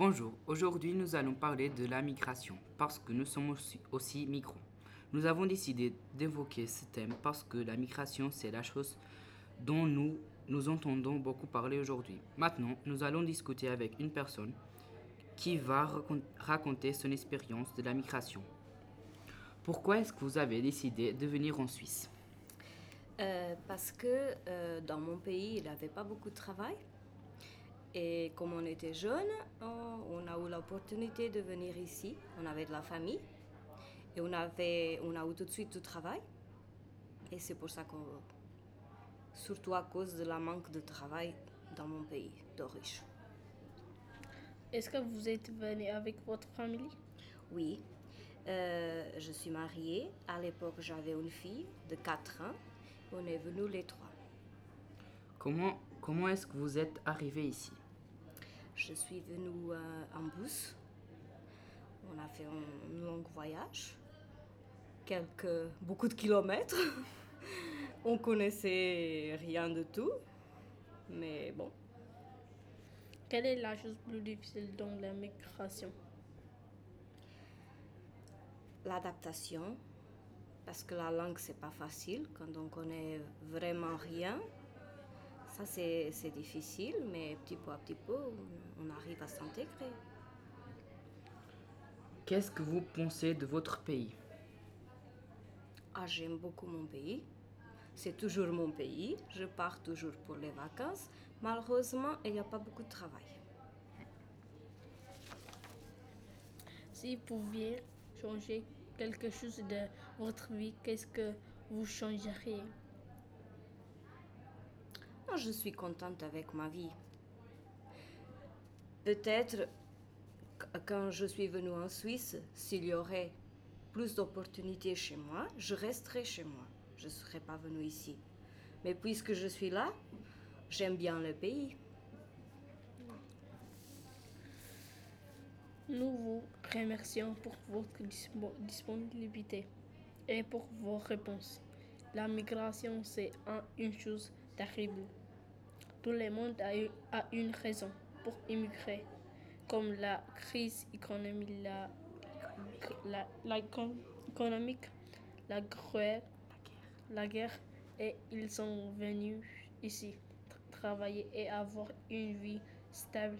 Bonjour, aujourd'hui nous allons parler de la migration parce que nous sommes aussi, migrants. Nous avons décidé d'évoquer ce thème parce que la migration c'est la chose dont nous nous entendons beaucoup parler aujourd'hui. Maintenant, nous allons discuter avec une personne qui va racon- raconter son expérience de la migration. Pourquoi est-ce que vous avez décidé de venir en Suisse? Euh, parce que euh, dans mon pays, il n'y avait pas beaucoup de travail. Et comme on était jeune, on, on a eu l'opportunité de venir ici. On avait de la famille. Et on, avait, on a eu tout de suite du travail. Et c'est pour ça qu'on... Surtout à cause de la manque de travail dans mon pays d'origine. Est-ce que vous êtes venu avec votre famille? Oui, euh, je suis mariée. À l'époque, j'avais une fille de 4 ans. On est venus les trois. Comment, comment est-ce que vous êtes arrivé ici? Je suis venue euh, en bus. On a fait un, long voyage, quelques, beaucoup de kilomètres. On connaissait rien de tout, mais bon, Quelle est la chose plus difficile dans la migration? L'adaptation, parce que la langue c'est pas facile quand on connaît vraiment rien. Ça c'est c'est difficile, mais petit peu à petit peu, on, on arrive à s'intégrer. Qu'est-ce que vous pensez de votre pays? Ah, j'aime beaucoup mon pays. C'est toujours mon pays. Je pars toujours pour les vacances. Malheureusement, il n'y a pas beaucoup de travail. Si vous pouviez changer quelque chose de votre vie, qu'est-ce que vous changeriez? Moi, je suis contente avec ma vie. Peut-être qu- quand je suis venue en Suisse, s'il y aurait plus d'opportunités chez moi, je resterai chez moi. Je ne serais pas venue ici. Mais puisque je suis là, j'aime bien le pays. Nous vous remercions pour votre dispo- disponibilité et pour vos réponses. La migration, c'est un- une chose terrible. Tout le monde a, une raison pour immigrer, comme la crise économique, la, guerre, et ils sont venus ici tra- travailler et avoir une vie stable